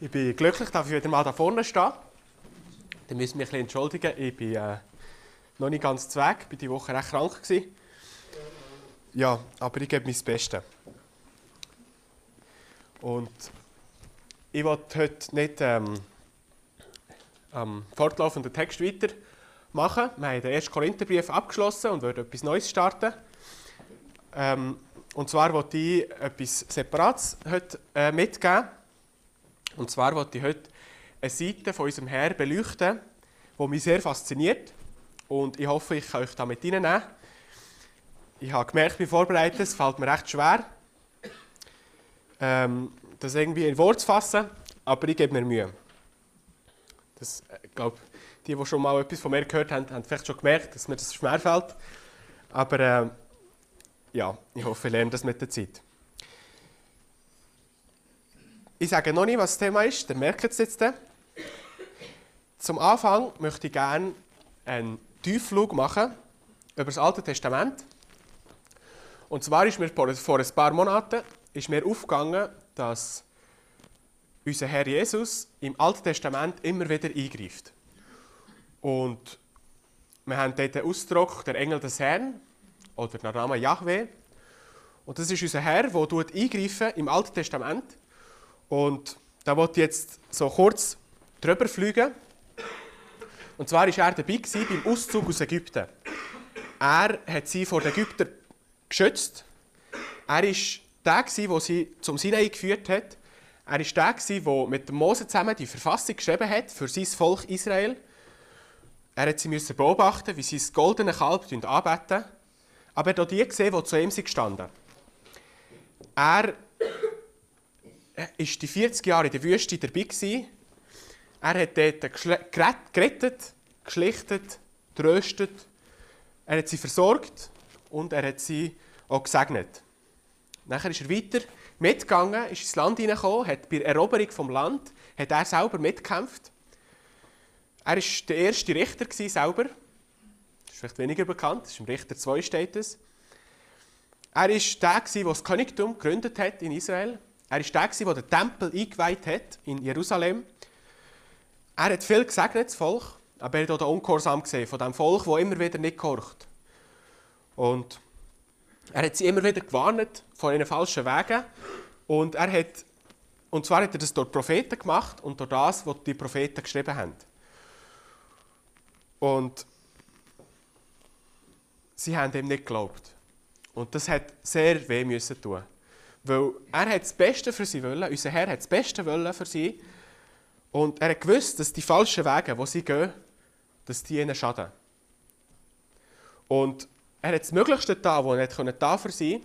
Ich bin glücklich, dass ich wieder mal da vorne stehe. Dann müssen wir mich entschuldigen. Ich bin äh, noch nicht ganz Weg. Ich war die Woche recht krank. Gewesen. Ja, aber ich gebe mein Bestes. Und ich wollte heute nicht ähm, am fortlaufenden Text weitermachen. Wir haben den ersten Korintherbrief abgeschlossen und wollen etwas Neues starten. Ähm, und zwar wollte ich etwas Separates heute äh, mitgeben. Und zwar wollte ich heute eine Seite von unserem Herr beleuchten, die mich sehr fasziniert. Und ich hoffe, ich kann euch da mit reinnehmen. Ich habe gemerkt, ich bin vorbereitet, es fällt mir recht schwer, ähm, das irgendwie in Wort zu fassen, aber ich gebe mir Mühe. Das, äh, ich glaube, die, die schon mal etwas von mir gehört haben, haben vielleicht schon gemerkt, dass mir das schwerfällt. Aber äh, ja, ich hoffe, ich lerne das mit der Zeit. Ich sage noch nicht, was das Thema ist, dann merkt es jetzt. Zum Anfang möchte ich gerne einen Tiefflug machen über das Alte Testament. Und zwar ist mir vor ein paar Monaten ist mir aufgegangen, dass unser Herr Jesus im Alten Testament immer wieder eingreift. Und wir haben dort den Ausdruck der Engel des Herrn oder der Name Yahweh. Und das ist unser Herr, der eingreifen im Alten Testament und da wollte ich jetzt so kurz drüber fliegen. Und zwar war er dabei beim Auszug aus Ägypten. Er hat sie vor den Ägyptern geschützt. Er war der, der sie zum Sinai geführt hat. Er war der, der mit Mose zusammen die Verfassung geschrieben hat für sein Volk Israel. Er musste sie beobachten, wie sie das goldene Kalb anbeten. Aber er hat auch die gesehen, die zu ihm gestanden sind. Er ist die 40 Jahre in der Wüste dabei gewesen. Er hat dort gerettet, geschlichtet, tröstet. Er hat sie versorgt und er hat sie auch gesegnet. Nachher ist er weiter mitgegangen, ist ins Land hineingekommen, hat bei der Eroberung vom Land hat er selber mitgekämpft. Er war der erste Richter gewesen, selber. Das ist vielleicht weniger bekannt, das ist im Richter 2 steht es. Er war der, der das Königtum gegründet hat in Israel. Er war der, der den Tempel eingeweiht hat in Jerusalem. Er hat viel gesegnet, das Volk, aber er hat auch den Ungehorsam gesehen von dem Volk, das immer wieder nicht gehorcht. Und er hat sie immer wieder gewarnt vor ihren falschen Wegen. Und, er hat, und zwar hat er das durch Propheten gemacht und durch das, was die Propheten geschrieben haben. Und sie haben ihm nicht geglaubt. Und das hat sehr weh müssen tun. Weil er hat das Beste für sie wollen, unser Herr hat das Beste wollen für sie. Und er hat gewusst, dass die falschen Wege, wo sie gehen, dass die ihnen schaden. Und er hat das Möglichste da, was er nicht da für sie,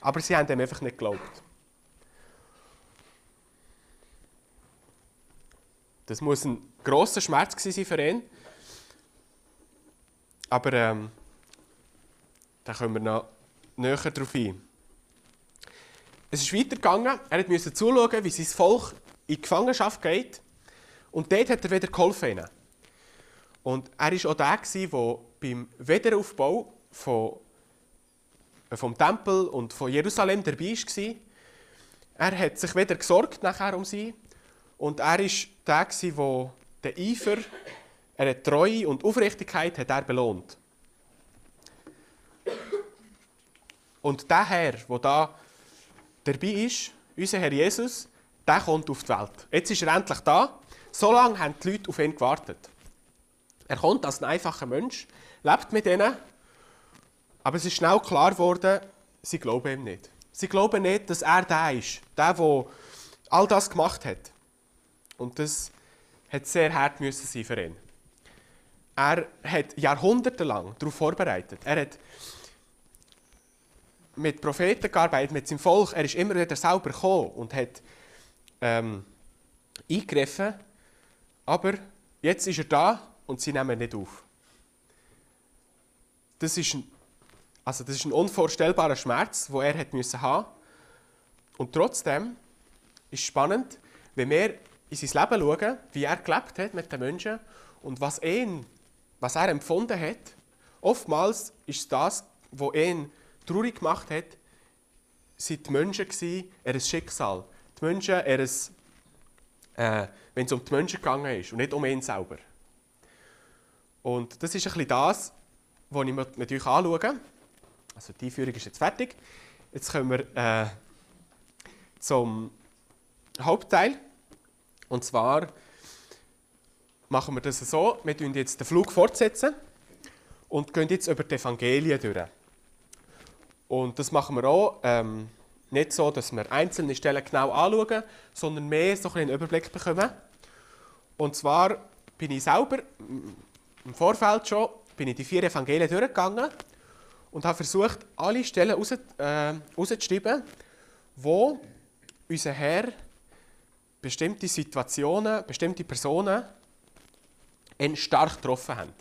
aber sie haben ihm einfach nicht geglaubt. Das muss ein grosser Schmerz sein für ihn. Aber ähm, da kommen wir noch näher darauf ein. Es ist weitergegangen. Er musste zuschauen, wie sein Volk in die Gefangenschaft geht. Und dort hat er wieder geholfen. Und er war auch der, der beim Wiederaufbau von, äh, vom Tempel und von Jerusalem dabei war. Er hat sich wieder gesorgt nachher um sie. Und er war der, der den Eifer, eine Treue und Aufrichtigkeit hat er belohnt. Und der Herr, der da dabei ist, unser Herr Jesus, der kommt auf die Welt. Jetzt ist er endlich da. So lange haben die Leute auf ihn gewartet. Er kommt als ein einfacher Mensch, lebt mit ihnen, aber es ist schnell klar geworden, sie glauben ihm nicht. Sie glauben nicht, dass er der ist, der, der all das gemacht hat. Und das hat sehr hart müssen sein für ihn. Er hat jahrhundertelang darauf vorbereitet. Er hat mit Propheten gearbeitet, mit seinem Volk. Er ist immer wieder selber gekommen und hat ähm, eingegriffen. Aber jetzt ist er da und sie nehmen ihn nicht auf. Das ist ein, also das ist ein unvorstellbarer Schmerz, den er hat müssen haben Und trotzdem ist es spannend, wenn wir in sein Leben schauen, wie er gelebt hat mit den Menschen und was, ihn, was er empfunden hat. Oftmals ist das, was ihn traurig gemacht hat, waren die Menschen ihr Schicksal. Die Menschen ihr äh, wenn es um die Menschen gegangen ist und nicht um ihn selber. Und das ist ein bisschen das, was ich mit euch anschaue. Also die Einführung ist jetzt fertig. Jetzt kommen wir äh, zum Hauptteil. Und zwar machen wir das so, wir fortsetzen jetzt den Flug fortsetzen und gehen jetzt über die Evangelien durch. Und das machen wir auch ähm, nicht so, dass wir einzelne Stellen genau anschauen, sondern mehr so einen Überblick bekommen. Und zwar bin ich selber im Vorfeld schon bin ich die vier Evangelien durchgegangen und habe versucht, alle Stellen raus, äh, wo unser Herr bestimmte Situationen, bestimmte Personen ihn stark getroffen haben.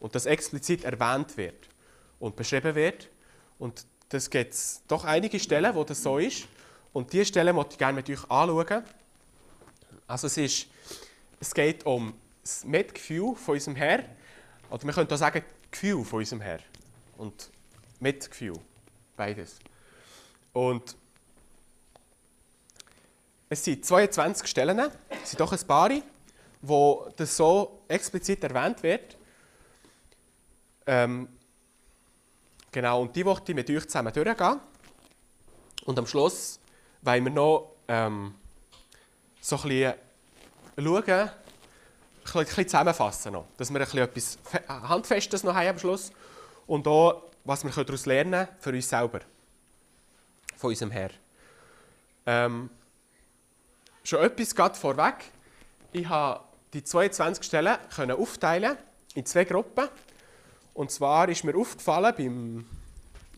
Und das explizit erwähnt wird und beschrieben wird. Und das gibt es doch einige Stellen, wo das so ist. Und diese Stellen möchte ich gerne mit euch anschauen. Also es, ist, es geht um das Mitgefühl von unserem Herr. Oder wir können auch sagen, Gefühl von unserem Herr. Und Mitgefühl. Beides. Und es sind 22 Stellen, es sind doch ein paar, wo das so explizit erwähnt wird. Ähm, genau, und die möchte ich mit euch zusammen durchgehen. Und am Schluss wollen wir noch ähm, so ein bisschen schauen, ein bisschen zusammenfassen, noch, dass wir ein bisschen etwas Handfestes noch haben am Schluss und auch, was wir daraus lernen können für uns selber, von unserem Herr. Ähm, schon etwas gerade vorweg. Ich habe die 22 Stellen aufteilen in zwei Gruppen. Und zwar ist mir aufgefallen, beim,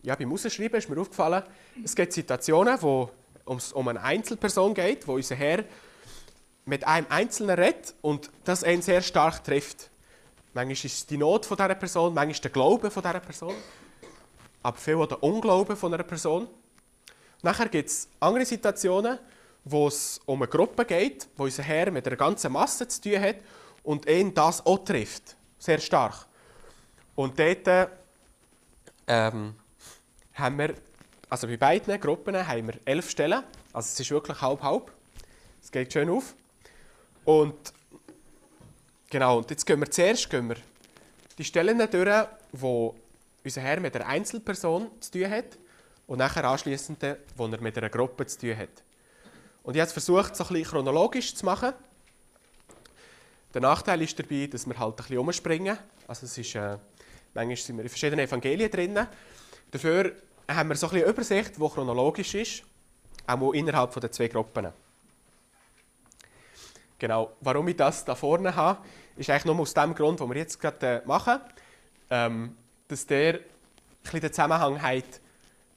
ja, beim Ausschreiben ist mir aufgefallen, es gibt Situationen, wo es um eine Einzelperson geht, wo unser Herr mit einem Einzelnen redet und das ihn sehr stark trifft. Manchmal ist es die Not von dieser Person, manchmal der Glaube von dieser Person, aber viel auch der Unglaube von einer Person. Nachher gibt es andere Situationen, wo es um eine Gruppe geht, wo unser Herr mit einer ganzen Masse zu tun hat und ihn das auch trifft. Sehr stark. Und dort ähm, haben wir, also bei beiden Gruppen haben wir elf Stellen. Also es ist wirklich halb-halb. Es geht schön auf. Und genau, und jetzt gehen wir zuerst gehen wir die Stellen durch, wo unser Herr mit einer Einzelperson zu tun hat und nachher anschließend, wo er mit einer Gruppe zu tun hat. Und ich habe versucht, so ein bisschen chronologisch zu machen. Der Nachteil ist dabei, dass wir halt ein bisschen umspringen. Also es ist, äh, manchmal sind wir in verschiedenen Evangelien drin. Dafür haben wir so eine Übersicht, die chronologisch ist, auch innerhalb der zwei Gruppen. Genau, warum ich das da vorne habe, ist eigentlich nur aus dem Grund, den wir jetzt gerade äh, machen, ähm, dass der ein den Zusammenhang hat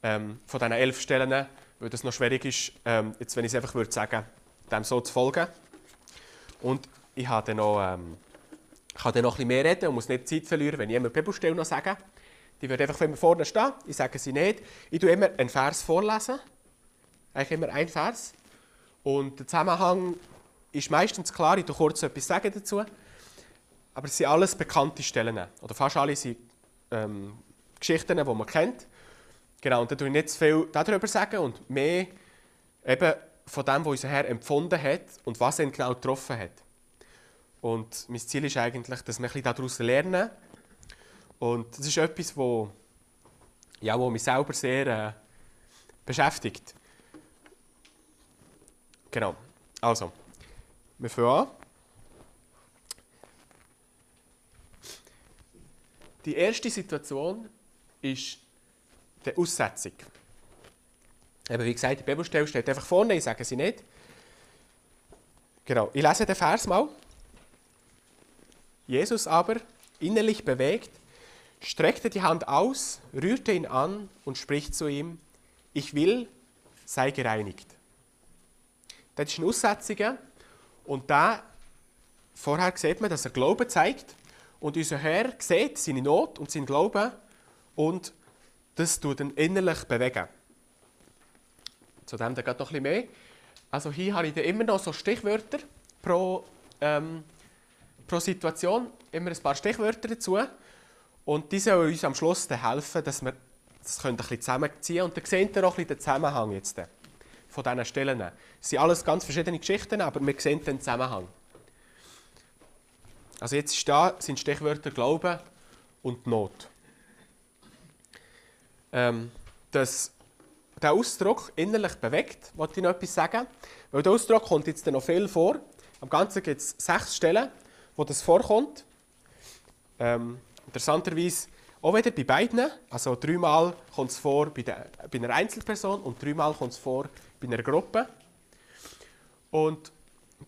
ähm, von diesen elf Stellen weil es noch schwierig ist, ähm, jetzt, wenn ich es einfach würde sagen, dem so zu folgen. Und ich habe dann noch, ähm, kann dann noch ein bisschen mehr reden und muss nicht Zeit verlieren, wenn ich immer Bibelstelle noch sage. Die wird einfach, wir vorne stehen, ich sage sie nicht. Ich tue immer einen Vers vorlesen, eigentlich immer einen Vers. Und der Zusammenhang ist meistens klar, ich tue kurz etwas sagen dazu. Aber es sind alles bekannte Stellen, oder fast alle sind ähm, Geschichten, die man kennt. Genau, und da tue ich nicht zu viel darüber sagen und mehr eben von dem, was unser Herr empfunden hat und was ihn genau getroffen hat. Und mein Ziel ist eigentlich, dass wir daraus lernen. Und das ist etwas, wo, ja, wo mich selber sehr äh, beschäftigt. Genau. Also, wir fangen an. Die erste Situation ist der Aussetzung. Eben wie gesagt, die Bibelstelle steht einfach vorne, ich sage sie nicht. Genau, ich lese den Vers mal. Jesus aber, innerlich bewegt, streckte die Hand aus, rührte ihn an und spricht zu ihm, ich will, sei gereinigt. Das ist eine Aussetzung und da vorher sieht man, dass er Glauben zeigt und unser Herr sieht seine Not und seinen Glauben und das tut ihn innerlich bewegen. Zu dem dann noch ein bisschen mehr. Also hier habe ich immer noch so Stichwörter pro, ähm, pro Situation, immer ein paar Stichwörter dazu. Und die sollen uns am Schluss helfen, dass wir das ein bisschen zusammenziehen können. Und dann seht ihr auch ein bisschen den Zusammenhang jetzt von diesen Stellen. Es sind alles ganz verschiedene Geschichten, aber wir sehen den Zusammenhang. Also jetzt ist da, sind Stichwörter Glauben und Not. Ähm, das, der Ausdruck innerlich bewegt, wollte ich noch etwas sagen. Weil der Ausdruck kommt jetzt noch viel vor. Am Ganzen gibt es sechs Stellen, wo das vorkommt. Ähm, interessanterweise auch wieder bei beiden. Also dreimal kommt es vor bei, der, bei einer Einzelperson und dreimal kommt es vor bei einer Gruppe. Und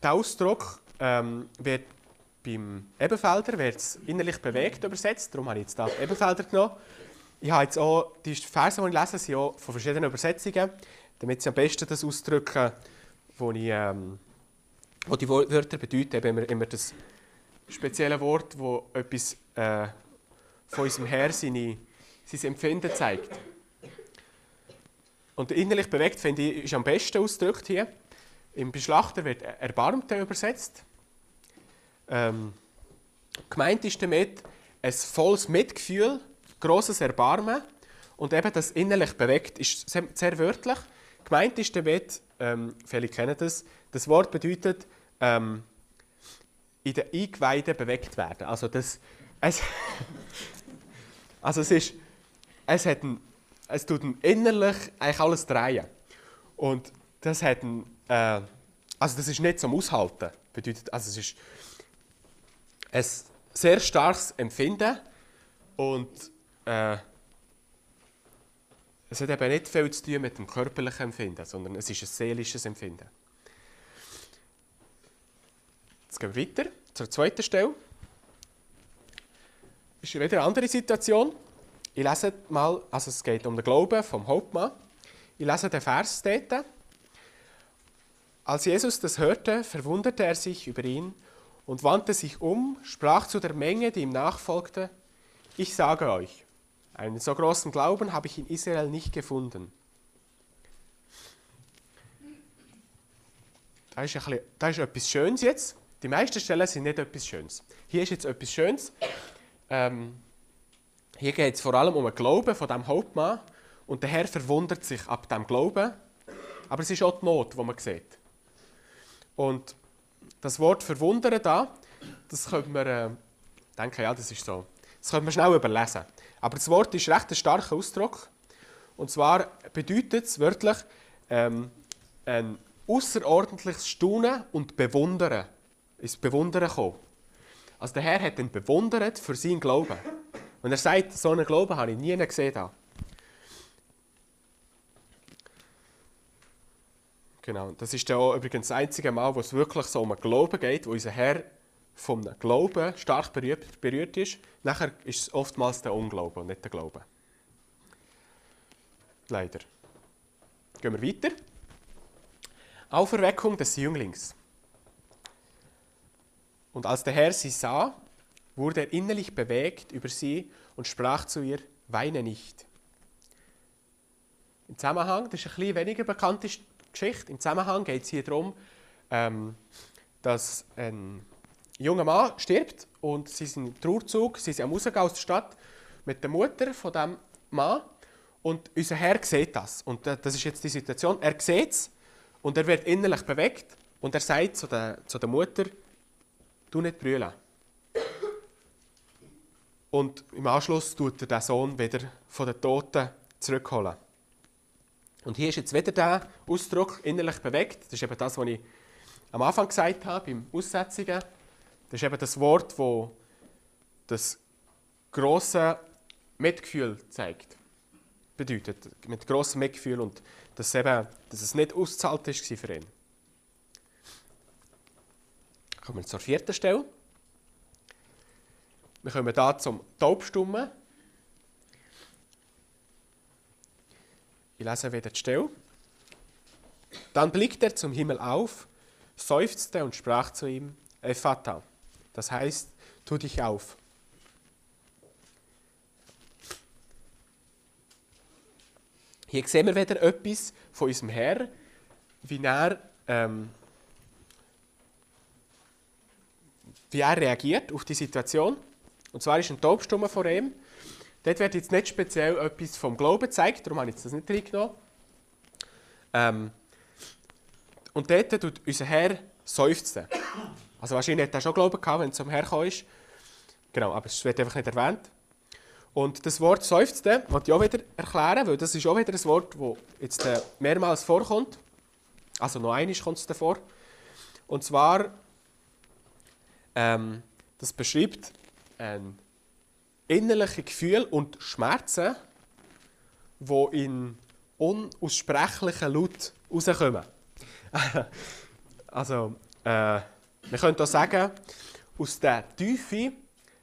der Ausdruck ähm, wird beim Ebenfelder wird innerlich bewegt übersetzt. Darum habe ich jetzt da Ebenfelder genommen. Ich habe jetzt auch, die Verse, die ich lese, sind auch von verschiedenen Übersetzungen, damit sie am besten das ausdrücken, ich, ähm, die Wörter bedeuten. Eben immer, immer das spezielle Wort, das etwas äh, von unserem Herr seine, sein Empfinden zeigt. Und innerlich bewegt, finde ich, ist am besten ausgedrückt hier. Im Beschlachter wird Erbarmte übersetzt. Ähm, gemeint ist damit ein volles Mitgefühl, großes Erbarmen und eben das innerlich bewegt ist sehr, sehr wörtlich. Gemeint ist damit, ähm, viele kennen das, das Wort bedeutet ähm, in den Eingeweiden bewegt werden. Also, das, es, also es, ist, es, hat ein, es tut ein innerlich eigentlich alles drehen. Und das hat ein, äh, also das ist nicht zum Aushalten. Bedeutet, also es ist ein sehr starkes Empfinden und äh, es hat eben nicht viel zu tun mit dem körperlichen Empfinden, sondern es ist ein seelisches Empfinden. Jetzt gehen wir weiter zur zweiten Stelle. Das ist wieder eine andere Situation. Ich lese mal, also es geht um den Glauben vom Hauptmann. Ich lese den Vers dort. Als Jesus das hörte, verwunderte er sich über ihn und wandte sich um, sprach zu der Menge, die ihm nachfolgte, ich sage euch, einen so großen Glauben habe ich in Israel nicht gefunden. Da ist, bisschen, da ist etwas Schönes jetzt. Die meisten Stellen sind nicht etwas Schönes. Hier ist jetzt etwas Schönes. Ähm, hier geht es vor allem um den Glauben von dem Hauptmann. Und der Herr verwundert sich ab dem Glauben. Aber es ist auch die Not, die man sieht. Und das Wort verwundern da, das könnte man äh, denken, ja, das ist so. Das könnte man schnell überlesen. Aber das Wort ist recht ein starker Ausdruck. Und zwar bedeutet es wörtlich ähm, ein außerordentliches Staunen und Bewundern. Ins Bewundern kommen. Also der Herr hat ihn bewundert für seinen Glauben. Und er sagt, so einen Glauben habe ich nie gesehen. Genau, das ist auch übrigens das einzige Mal, wo es wirklich so um einen Glauben geht, wo unser Herr vom Glauben stark berührt, berührt ist. Nachher ist es oftmals der Unglauben und nicht der Glaube. Leider. Gehen wir weiter. Auferweckung des Jünglings. Und als der Herr sie sah, wurde er innerlich bewegt über sie und sprach zu ihr, weine nicht. Im Zusammenhang, das ist ein bisschen weniger bekannte Geschichte, im Zusammenhang geht es hier darum, ähm, dass ein junger Mann stirbt und sie sind im Trauerzug, sie sind am Rausgehen aus der Stadt mit der Mutter von dem Mann und unser Herr sieht das. Und das ist jetzt die Situation, er sieht es und er wird innerlich bewegt und er sagt zu der, zu der Mutter, du nicht brüllen. Und im Anschluss tut er den Sohn wieder von den Toten zurückholen. Und hier ist jetzt wieder der Ausdruck innerlich bewegt. Das ist eben das, was ich am Anfang gesagt habe, beim Aussetzungen. Das ist eben das Wort, das das grosse Mitgefühl zeigt. Bedeutet, mit grossem Mitgefühl und dass, eben, dass es nicht auszahlt war für ihn. Kommen wir zur vierten Stelle. Wir kommen hier zum Taubstummen. Ich lese wieder die Stelle. Dann blickte er zum Himmel auf, seufzte und sprach zu ihm, Ephata, das heißt, tu dich auf. Hier sehen wir wieder etwas von unserem Herr, wie er ähm, wie er reagiert auf die Situation. Und zwar ist ein Taubstummer vor ihm. Dort wird jetzt nicht speziell etwas vom Glauben gezeigt, darum habe ich das nicht reingenommen. Ähm, und dort tut unser Herr seufzen. Also wahrscheinlich hat er schon Glauben gehabt, wenn es zum Herr ist. Genau, aber es wird einfach nicht erwähnt. Und das Wort seufzen möchte ich auch wieder erklären, weil das ist auch wieder ein Wort, das jetzt äh, mehrmals vorkommt. Also noch einmal kommt es davor. Und zwar, ähm, das beschreibt ein innerliche Gefühl und Schmerzen, die in unaussprechlichen Laut rauskommen. also, äh, wir können auch sagen, aus der Tiefe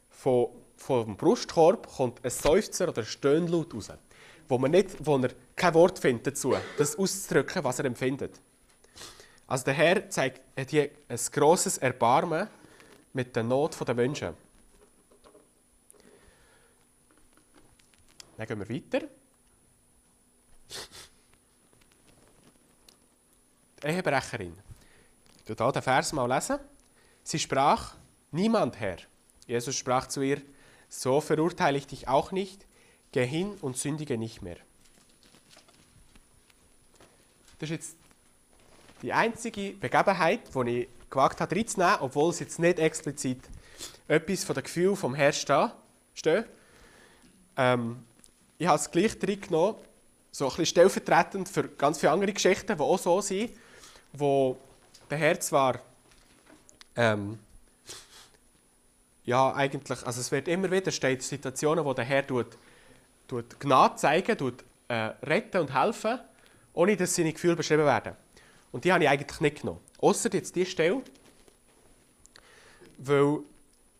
von, vom Brustkorb kommt ein Seufzer oder ein Stöhnlaut raus, wo, man nicht, wo er kein Wort findet dazu, das auszudrücken, was er empfindet. Also der Herr zeigt hat hier ein grosses Erbarmen mit der Not der Menschen. Dann gehen wir weiter. Die Ehebrecherin. Ich lese den Vers mal lesen. Sie sprach, niemand Herr. Jesus sprach zu ihr, so verurteile ich dich auch nicht, geh hin und sündige nicht mehr. Das ist jetzt die einzige Begebenheit, die ich gewagt habe reinzunehmen, obwohl es jetzt nicht explizit etwas von den Gefühlen vom Herrn steht. Ähm, ich habe es gleich reingenommen, so ein bisschen stellvertretend für ganz viele andere Geschichten, die auch so sind, wo der Herr zwar ähm, ja, eigentlich, also es wird immer wieder steht Situationen, wo der Herr tut, tut Gnade zeigen, tut, äh, retten und helfen, ohne dass seine Gefühle beschrieben werden. Und die habe ich eigentlich nicht genommen. Außer jetzt diese Stelle, weil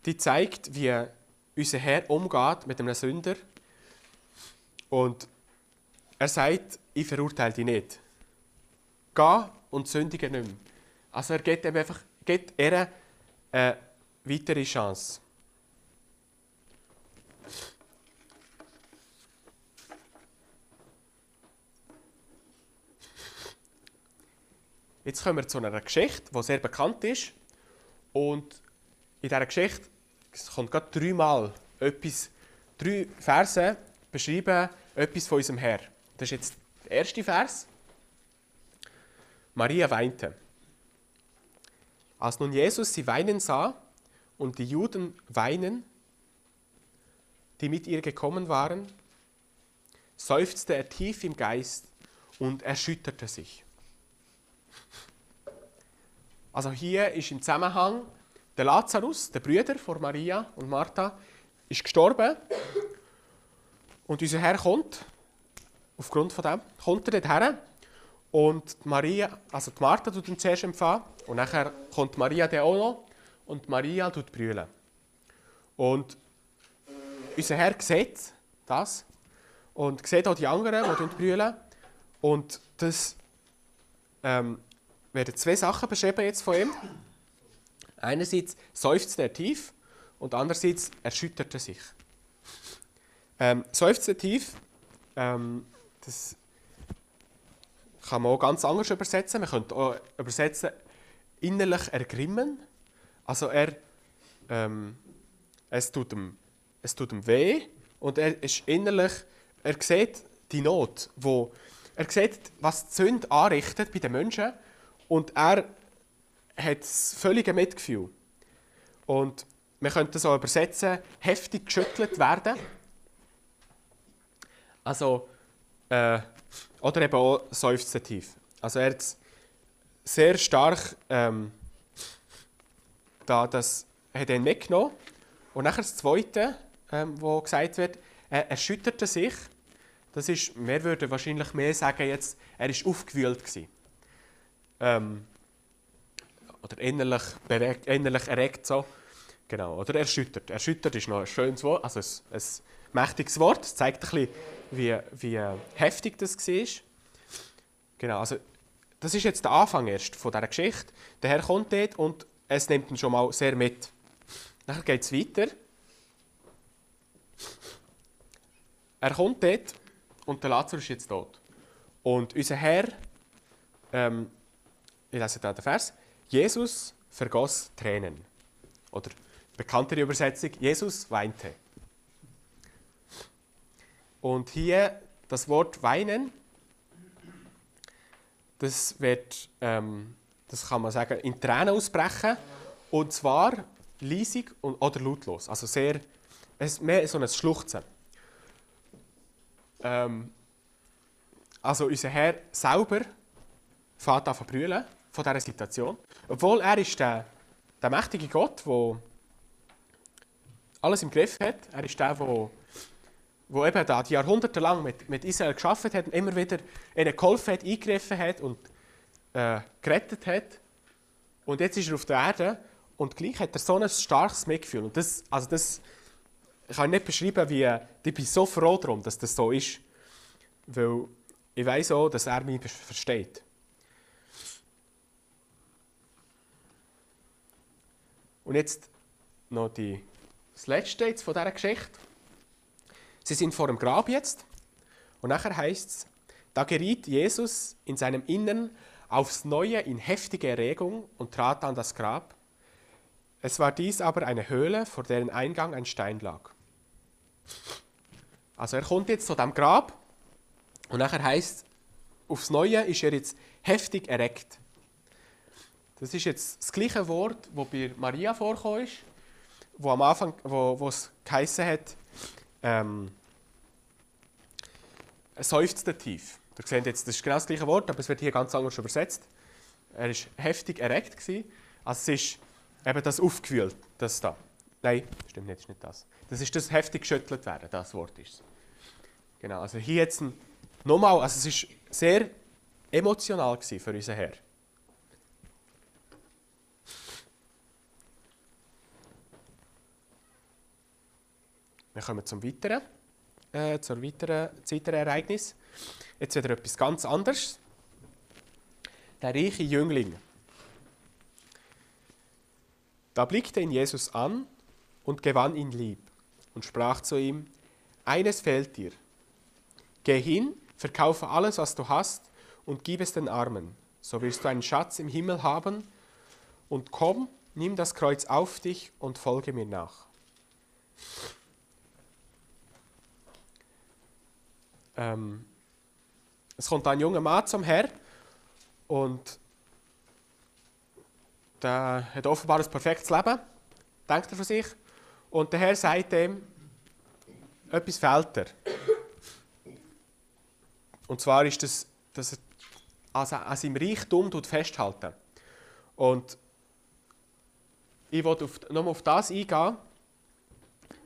die zeigt, wie unser Herr umgeht mit einem Sünder. Und er sagt, ich verurteile dich nicht. Geh und sündige nicht mehr. Also er gibt, einfach, gibt ihr eine weitere Chance. Jetzt kommen wir zu einer Geschichte, die sehr bekannt ist. Und in dieser Geschichte kommt gerade dreimal etwas, drei Verse beschreiben etwas von unserem Herr. Das ist jetzt der erste Vers. Maria weinte. Als nun Jesus sie weinen sah und die Juden weinen, die mit ihr gekommen waren, seufzte er tief im Geist und erschütterte sich. Also hier ist im Zusammenhang der Lazarus, der Brüder von Maria und Martha, ist gestorben. Und unser Herr kommt, aufgrund von dem, kommt er dorthin und Maria, also die Martha tut ihn zuerst empfangen und nachher kommt Maria dann auch noch und Maria tut brüllen. Und unser Herr sieht das und sieht auch die anderen, die brüllen. Und das ähm, werden zwei Sachen beschrieben jetzt von ihm. Einerseits seufzt er tief und andererseits erschüttert er sich. Ähm, seufzt er tief, ähm, das kann man auch ganz anders übersetzen. Man könnte auch übersetzen, innerlich ergrimmen. Also er, ähm, es, tut ihm, es tut ihm weh und er ist innerlich, er sieht die Not, wo er sieht, was die Sünde anrichtet bei den Menschen und er hat das völlige Mitgefühl. Und man könnte das auch übersetzen, heftig geschüttelt werden. Also, äh, oder eben auch seufzen tief. Also er hat sehr stark ähm, da das hat er mitgenommen. Und nachher das Zweite, ähm, wo gesagt wird, er erschütterte sich. Das ist, wir würden wahrscheinlich mehr sagen jetzt, er ist aufgewühlt gewesen ähm, oder innerlich, beregt, innerlich erregt so. Genau, oder erschüttert. Erschüttert ist noch ein schönes Wort, also ein, ein mächtiges Wort. Es zeigt ein bisschen, wie, wie heftig das war. Genau, also das ist jetzt der Anfang erst von dieser Geschichte. Der Herr kommt dort und es nimmt ihn schon mal sehr mit. Dann geht es weiter. Er kommt dort und der Lazarus ist jetzt tot. Und unser Herr ähm, ich lese da den Vers, Jesus vergoss Tränen. Oder bekanntere Übersetzung, Jesus weinte. Und hier das Wort weinen, das wird ähm, das kann man sagen, in Tränen ausbrechen. Und zwar leisig und, oder lautlos. Also sehr, es mehr so ein Schluchzen. Ähm, also unser Herr selber fährt an zu von dieser Situation. Obwohl er ist der, der mächtige Gott, der alles im Griff hat. Er ist der, der wo eben da die Jahrhunderte lang mit, mit Israel geschafft hat und immer wieder ihnen geholfen hat, eingegriffen hat und äh, gerettet hat. Und jetzt ist er auf der Erde und gleich hat er so ein starkes Mitgefühl. Und das, also das kann ich nicht beschreiben, wie ich bin so froh darum, dass das so ist. Weil ich weiß auch, dass er mich versteht. Und jetzt noch die, das Letzte jetzt von dieser Geschichte. Sie sind vor dem Grab jetzt. Und nachher heißt es, da geriet Jesus in seinem Innern aufs Neue in heftige Erregung und trat an das Grab. Es war dies aber eine Höhle, vor deren Eingang ein Stein lag. Also er kommt jetzt zu dem Grab und nachher heißt aufs Neue ist er jetzt heftig erregt. Das ist jetzt das gleiche Wort, wo bei Maria vorkommt, ist, wo am Anfang, wo, es geheißen hat, ähm, seufzte tief. Ihr seht jetzt, das ist genau das gleiche Wort, aber es wird hier ganz anders übersetzt. Er war heftig erregt. Gewesen. Also es ist eben das aufgewühlt, das da. Nein, stimmt nicht, ist nicht das. Das ist das heftig geschüttelt werden, das Wort ist es. Genau, also hier jetzt nochmal, also es ist sehr emotional für unseren Herr. Wir kommen zum weiteren, äh, zur weiteren, weiteren Ereignis. Jetzt wieder etwas ganz anderes. Der reiche Jüngling. Da blickte ihn Jesus an und gewann ihn lieb und sprach zu ihm, eines fehlt dir. Geh hin, verkaufe alles, was du hast, und gib es den Armen. So wirst du einen Schatz im Himmel haben. Und komm, nimm das Kreuz auf dich und folge mir nach. Ähm, es kommt ein junger Mann zum Herr und der hat offenbar ein perfektes Leben, denkt er von sich. Und der Herr sagt ihm, etwas fehlt dir. Und zwar ist das, dass er also an seinem Reichtum festhalten Und ich wollte auf, nochmal auf das eingehen.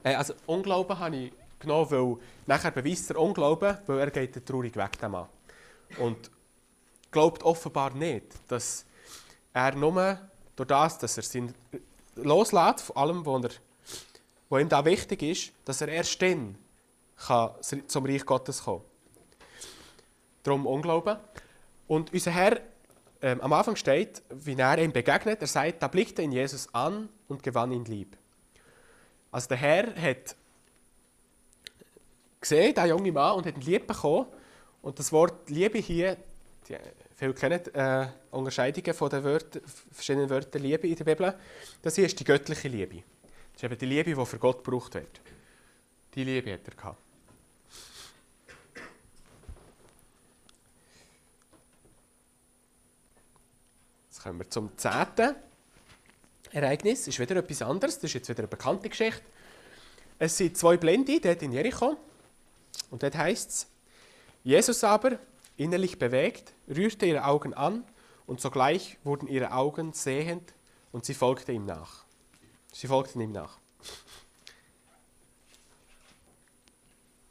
Äh, also Unglauben habe ich genommen, weil nachher beweist er Unglauben, weil er geht traurig weg, der Mann. Und glaubt offenbar nicht, dass er nur durch das, dass er ihn loslässt, von allem, was, er, ihm da wichtig ist, dass er erst dann kann zum Reich Gottes kommen Darum Unglauben. Und unser Herr ähm, am Anfang steht, wie er ihm begegnet, er sagt, da blickte ihn Jesus an und gewann ihn lieb. Also der Herr hat gesehen, der junge Mann, und hat ihn lieb bekommen. Und das Wort Liebe hier, die, viele kennen äh, Unterscheidungen von den Wörtern, verschiedenen Wörtern Liebe in der Bibel. Das hier ist die göttliche Liebe. Das ist eben die Liebe, die für Gott gebraucht wird. Die Liebe hat er gehabt. Jetzt kommen wir zum zehnten Ereignis. Das ist wieder etwas anderes. Das ist jetzt wieder eine bekannte Geschichte. Es sind zwei Blinde dort in Jericho. Und dort heißt es, Jesus aber, innerlich bewegt, rührte ihre Augen an und sogleich wurden ihre Augen sehend und sie folgte ihm nach. Sie folgten ihm nach.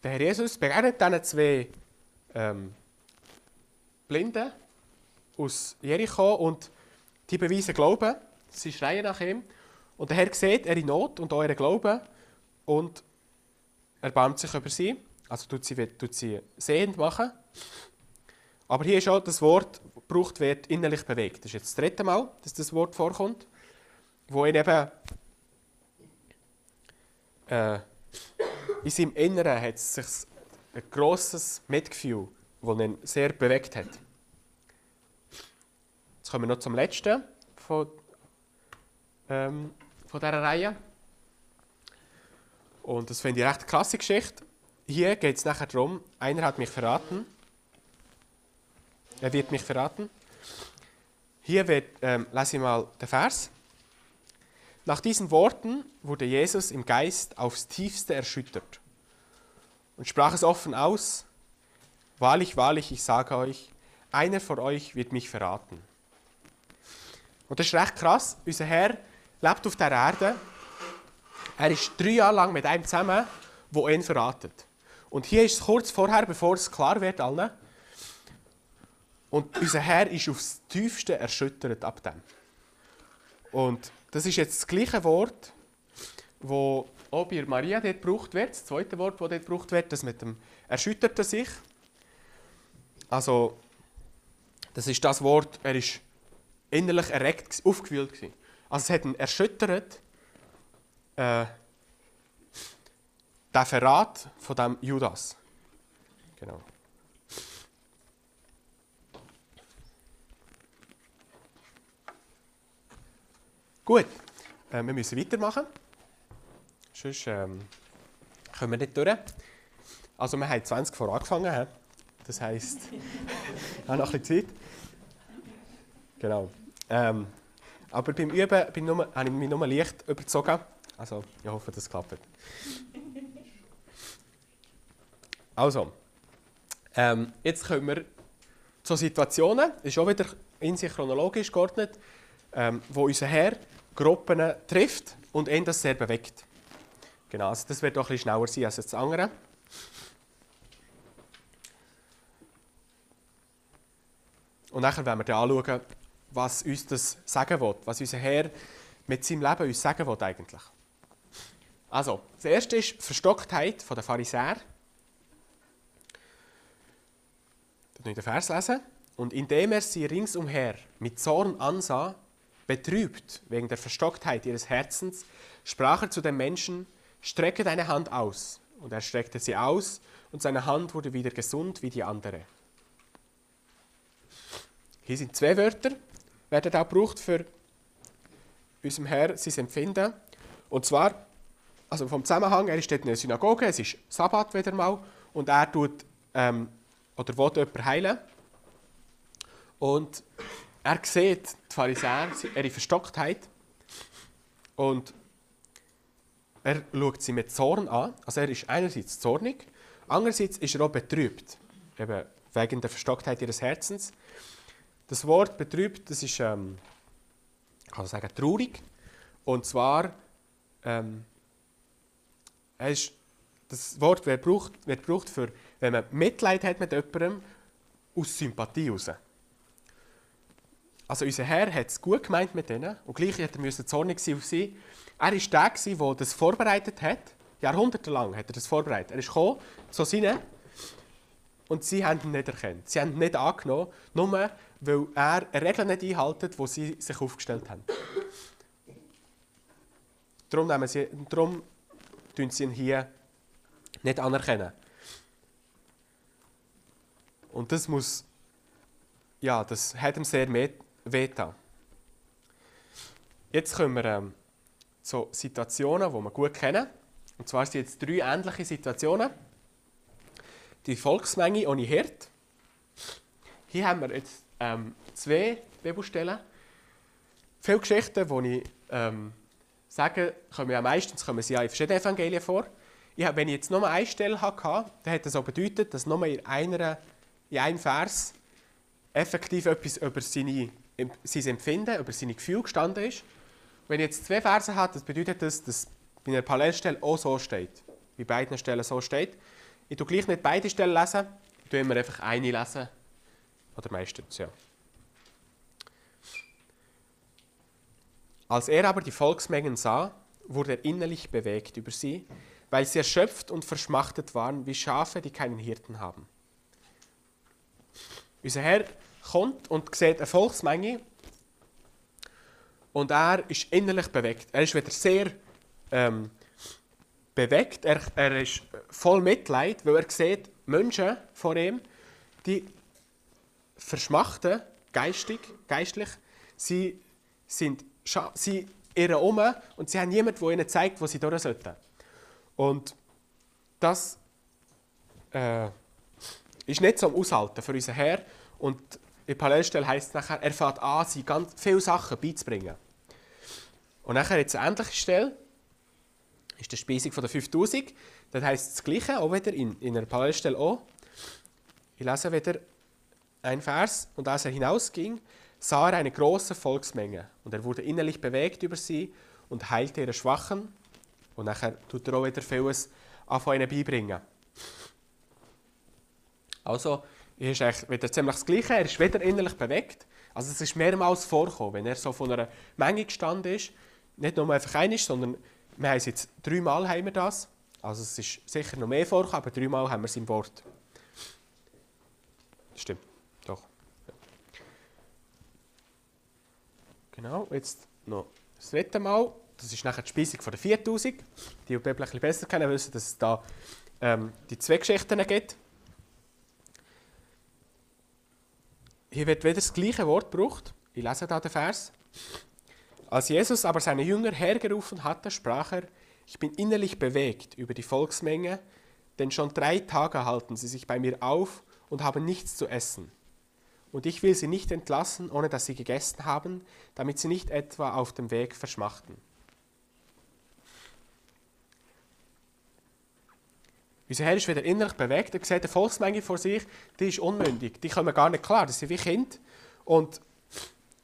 Der Herr Jesus begegnet diesen zwei ähm, Blinden aus Jericho und die beweisen Glauben. Sie schreien nach ihm. Und der Herr sieht in Not und eure Glauben und erbarmt sich über sie. Also tut sie, tut sie sehend machen. Aber hier ist auch das Wort gebraucht wird, innerlich bewegt. Das ist jetzt das dritte Mal, dass das Wort vorkommt, wo ihn eben äh, in seinem Inneren hat sich ein grosses Mitgefühl, das ihn sehr bewegt hat. Jetzt kommen wir noch zum letzten von, ähm, von dieser Reihe. Und das finde ich eine recht klasse Geschichte. Hier geht es nachher darum, einer hat mich verraten. Er wird mich verraten. Hier wird, ähm, lese ich mal den Vers. Nach diesen Worten wurde Jesus im Geist aufs tiefste erschüttert und sprach es offen aus, Wahrlich, wahrlich, ich sage euch, einer von euch wird mich verraten. Und das ist recht krass. Unser Herr lebt auf der Erde. Er ist drei Jahre lang mit einem zusammen, der ihn verratet. Und hier ist es kurz vorher, bevor es klar wird allen. Und unser Herr ist aufs tiefste erschüttert ab dem. Und das ist jetzt das gleiche Wort, wo auch bei Maria dort gebraucht wird. Das zweite Wort, das dort gebraucht wird, das mit dem Erschütterten sich. Also, das ist das Wort, er ist innerlich erregt, aufgewühlt. Also es hat ihn erschüttert, äh, der Verrat von dem Judas. Genau. Gut, äh, wir müssen weitermachen. Sonst ähm, können wir nicht durch. Also wir haben 20 vor angefangen. Das heisst, ich habe noch ein bisschen Zeit. Genau. Ähm, aber beim Üben bin nur, habe ich mich nur leicht überzogen. Also, ich hoffe, das klappt. Also, ähm, jetzt kommen wir zu Situationen, ist auch wieder in sich chronologisch geordnet, ähm, wo unser Herr Gruppen trifft und ihn das sehr bewegt. Genau, also das wird doch ein bisschen schneller sein als das andere. Und nachher werden wir dann anschauen, was uns das sagen will, was unser Herr mit seinem Leben uns sagen will eigentlich. Also, das erste ist Verstocktheit der Pharisäer. Ich den Vers lesen. Und indem er sie ringsumher mit Zorn ansah, betrübt wegen der Verstocktheit ihres Herzens, sprach er zu den Menschen, strecke deine Hand aus. Und er streckte sie aus, und seine Hand wurde wieder gesund wie die andere. Hier sind zwei Wörter, werden auch gebraucht für unserem Herr sein Empfinden. Und zwar, also vom Zusammenhang, er dort in der Synagoge, es ist Sabbat wieder mal, und er tut, ähm, oder will jemanden heilen. Und er sieht die Pharisäer, ihre Verstocktheit, und er schaut sie mit Zorn an. Also er ist einerseits zornig, andererseits ist er auch betrübt, eben wegen der Verstocktheit ihres Herzens. Das Wort betrübt, das ist, ähm, kann sagen, traurig. Und zwar, ähm, ist, das Wort wird gebraucht, wird gebraucht für, wenn man Mitleid hat mit jemandem, aus Sympathie heraus. Also unser Herr hat es gut gemeint mit ihnen und gleich hätte er zornig sein auf sie. Er war der, der das vorbereitet hat. Jahrhundertelang hat er das vorbereitet. Er ist gekommen, zu ihnen, und sie haben ihn nicht erkannt. Sie haben ihn nicht angenommen, nur weil er Regeln nicht einhält, die sie sich aufgestellt haben. Darum, sie, darum tun sie ihn hier nicht anerkennen. Und das muss, ja, das hat ihm sehr wehgetan. Jetzt kommen wir ähm, zu Situationen, die wir gut kennen. Und zwar sind jetzt drei ähnliche Situationen. Die Volksmenge ohne Hirt. Hier haben wir jetzt ähm, zwei Bibelstellen. Viele Geschichten, die ich ähm, sage, kommen ja meistens kommen sie ja in verschiedenen Evangelien vor. Ich, wenn ich jetzt nur eine Stelle hatte, dann hat das auch bedeutet, dass nur in, einer, in einem Vers effektiv etwas über seine, sein Empfinden, über seine Gefühle gestanden ist. Wenn ich jetzt zwei Verse habe, das bedeutet das, dass bei einer Parallelstelle auch so steht. Bei beiden Stellen so steht. Ich tue gleich nicht beide Stellen lesen, ich tue immer einfach eine lesen oder meistens, ja. Als er aber die Volksmengen sah, wurde er innerlich bewegt über sie, weil sie erschöpft und verschmachtet waren wie Schafe, die keinen Hirten haben. Unser Herr kommt und sieht eine Volksmenge und er ist innerlich bewegt. Er ist wieder sehr ähm, bewegt, er, er ist voll Mitleid, weil er sieht Menschen vor ihm, die verschmachten, geistig, geistlich. Sie sind sie irren um und sie haben niemanden, der ihnen zeigt, wo sie durch sollten. Und das äh, ist nicht am Aushalten für unseren Herr. Und der Parallelstelle heisst es nachher, er fängt an, sie ganz viele Sachen beizubringen. Und nachher jetzt eine ähnliche Stelle, ist die Speisung von der 5000. Das heisst das Gleiche, auch wieder in, in einer Parallelstelle auch. Ich lese wieder ein Vers. Und als er hinausging, sah er eine große Volksmenge. Und er wurde innerlich bewegt über sie und heilte ihre Schwachen. Und nachher tut er auch wieder vieles von ihnen beibringen. Also, ist eigentlich wieder ziemlich das Gleiche. Er ist wieder innerlich bewegt. Also es ist mehrmals vorgekommen, wenn er so von einer Menge gestanden ist. Nicht nur einfach einiges, sondern wir haben jetzt dreimal haben wir das. Also es ist sicher noch mehr vorgekommen, aber dreimal haben wir es im Wort. Stimmt, doch. Genau, jetzt noch das dritte Mal. Das ist nachher die Speisung von der 4000. Die, die Bibel ein besser kennen, wissen, dass es da ähm, die zwei Geschichten gibt. Hier wird wieder das gleiche Wort gebraucht. Ich lese da den Vers. Als Jesus aber seine Jünger hergerufen hatte, sprach er, ich bin innerlich bewegt über die Volksmenge, denn schon drei Tage halten sie sich bei mir auf und haben nichts zu essen. Und ich will sie nicht entlassen, ohne dass sie gegessen haben, damit sie nicht etwa auf dem Weg verschmachten. Unser Herr ist wieder innerlich bewegt. Er sieht eine Volksmenge vor sich, die ist unmündig. Die kommen gar nicht klar, das sind wie Kinder. Und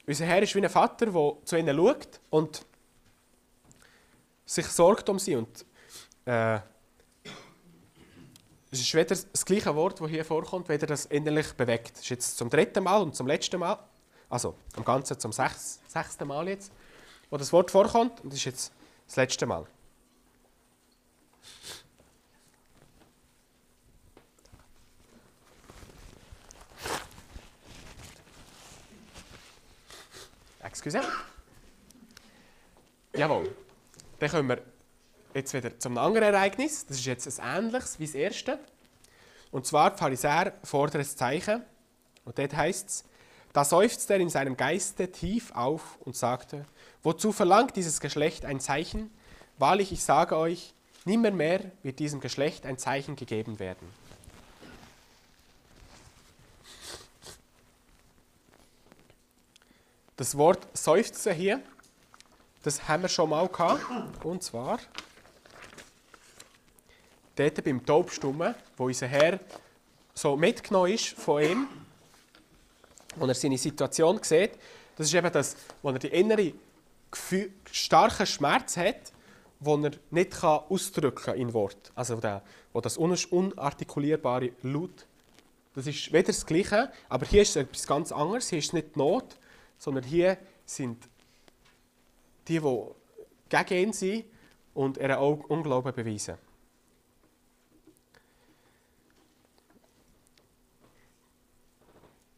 unser Herr ist wie ein Vater, der zu ihnen schaut und sich sorgt um sie. Und, äh, es ist wieder das gleiche Wort, das hier vorkommt, wieder das innerlich bewegt. Das ist jetzt zum dritten Mal und zum letzten Mal, also am Ganzen zum sechs, sechsten Mal jetzt, wo das Wort vorkommt. Und das ist jetzt das letzte Mal. Excuse. Jawohl. Dann kommen wir jetzt wieder zum anderen Ereignis. Das ist jetzt ein ähnliches wie das erste. Und zwar, die Pharisäer fordern ein Zeichen. Und dort heißt es, da seufzte er in seinem Geiste tief auf und sagte, wozu verlangt dieses Geschlecht ein Zeichen? Wahrlich, ich sage euch, nimmer mehr wird diesem Geschlecht ein Zeichen gegeben werden. Das Wort seufzen hier, das haben wir schon mal gehabt. Und zwar dort beim Taubstummen, wo unser Herr so mitgenommen ist von ihm, wo er seine Situation sieht. Das ist eben das, wo er die innere Gefühl, starken Schmerz hat, wo er nicht kann ausdrücken in Wort. Also der, wo das unartikulierbare Laut. Das ist wieder das Gleiche, aber hier ist es etwas ganz anderes. Hier ist nicht die Not, sondern hier sind die, die gegen ihn sind und ihren Unglauben beweisen.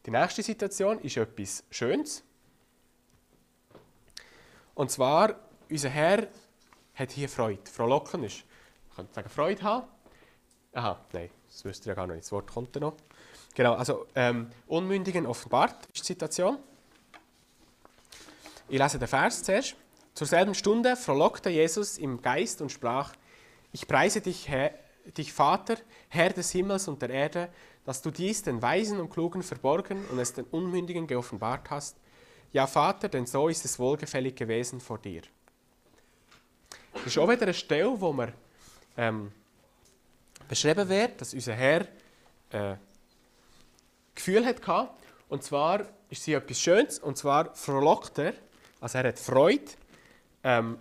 Die nächste Situation ist etwas Schönes. Und zwar, unser Herr hat hier Freude. Frohlocken ist, man könnte sagen, Freude haben. Aha, nein, das wüsst ihr ja gar nicht. Das Wort kommt noch. Genau, also ähm, Unmündigen offenbart ist die Situation. Ich lese den Vers zuerst. Zur selben Stunde frohlockte Jesus im Geist und sprach: Ich preise dich, Herr, dich, Vater, Herr des Himmels und der Erde, dass du dies den Weisen und Klugen verborgen und es den Unmündigen geoffenbart hast. Ja, Vater, denn so ist es wohlgefällig gewesen vor dir. Das ist auch wieder eine Stelle, wo man ähm, beschrieben wird, dass unser Herr äh, Gefühl hatte. Und zwar ist sie etwas Schönes, und zwar frohlockt er also er hat Freude ähm,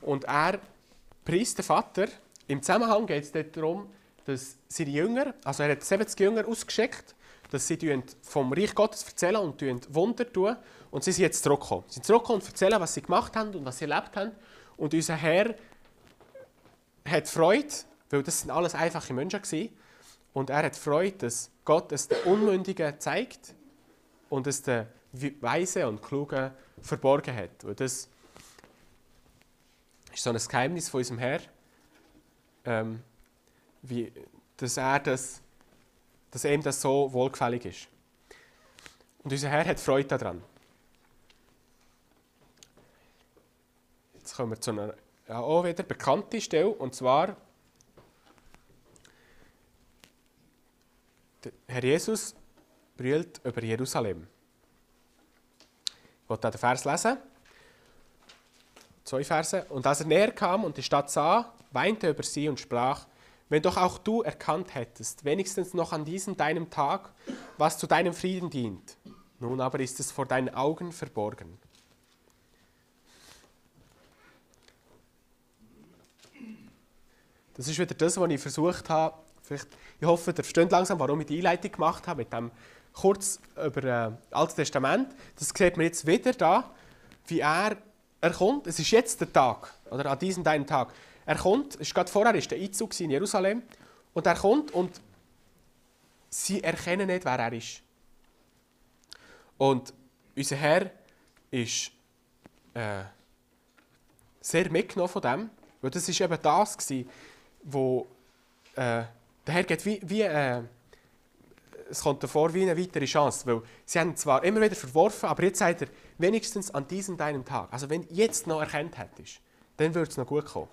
und er preist den Vater. Im Zusammenhang geht es darum, dass seine Jünger, also er hat 70 Jünger ausgeschickt, dass sie vom Reich Gottes erzählen und Wunder tun. Und sie sind jetzt zurückgekommen. Sie sind zurückgekommen und erzählen, was sie gemacht haben und was sie erlebt haben. Und unser Herr hat Freude, weil das sind alles einfache Menschen waren. Und er hat Freude, dass Gott es den Unmündigen zeigt und es den Weisen und Klugen verborgen hat. Und das ist so ein Geheimnis von unserem Herr, ähm, wie, dass, er das, dass ihm das so wohlgefällig ist. Und unser Herr hat Freude daran. Jetzt kommen wir zu einer ja, auch wieder bekannten Stelle, und zwar der Herr Jesus brüllt über Jerusalem. Wollte den Vers lesen. Zwei Verse. Und als er näher kam und die Stadt sah, weinte er über sie und sprach, wenn doch auch du erkannt hättest, wenigstens noch an diesem deinem Tag, was zu deinem Frieden dient. Nun aber ist es vor deinen Augen verborgen. Das ist wieder das, was ich versucht habe. Vielleicht, ich hoffe, ihr versteht langsam, warum ich die Einleitung gemacht habe mit dem kurz über das äh, Alte Testament. Das sieht man jetzt wieder da, wie er, er kommt. Es ist jetzt der Tag, oder an diesem deinen Tag. Er kommt, ist gerade vorher ist der Einzug in Jerusalem, und er kommt und sie erkennen nicht, wer er ist. Und unser Herr ist äh, sehr mitgenommen von dem, weil das ist eben das gewesen, wo äh, der Herr geht wie, wie äh, es kommt davor wie eine weitere Chance, weil sie haben zwar immer wieder verworfen, aber jetzt sagt er, wenigstens an diesem deinem Tag, also wenn jetzt noch erkannt hättest, dann würde es noch gut kommen.